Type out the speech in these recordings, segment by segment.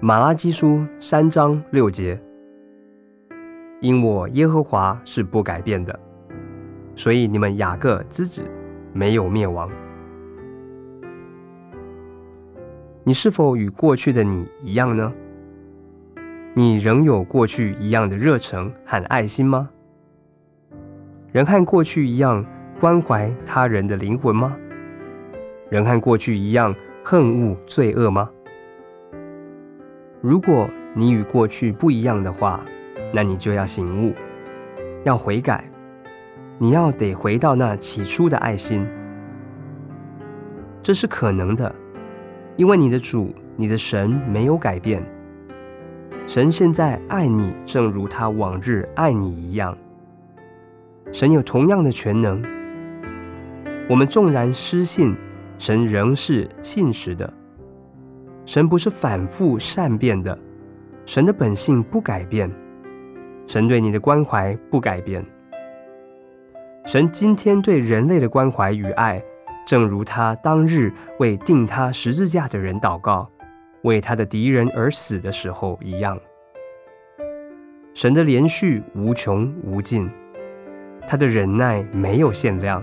马拉基书三章六节，因我耶和华是不改变的，所以你们雅各之子没有灭亡。你是否与过去的你一样呢？你仍有过去一样的热忱和爱心吗？仍和过去一样关怀他人的灵魂吗？仍和过去一样恨恶罪恶吗？如果你与过去不一样的话，那你就要醒悟，要悔改，你要得回到那起初的爱心。这是可能的，因为你的主、你的神没有改变。神现在爱你，正如他往日爱你一样。神有同样的全能。我们纵然失信，神仍是信实的。神不是反复善变的，神的本性不改变。神对你的关怀不改变。神今天对人类的关怀与爱，正如他当日为定他十字架的人祷告。为他的敌人而死的时候一样，神的连续无穷无尽，他的忍耐没有限量，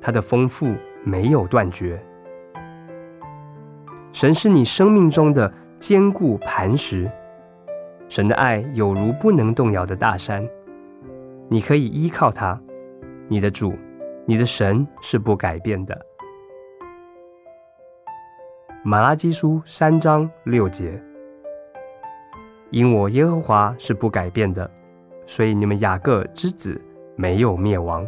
他的丰富没有断绝。神是你生命中的坚固磐石，神的爱有如不能动摇的大山，你可以依靠他，你的主，你的神是不改变的。马拉基书三章六节，因我耶和华是不改变的，所以你们雅各之子没有灭亡。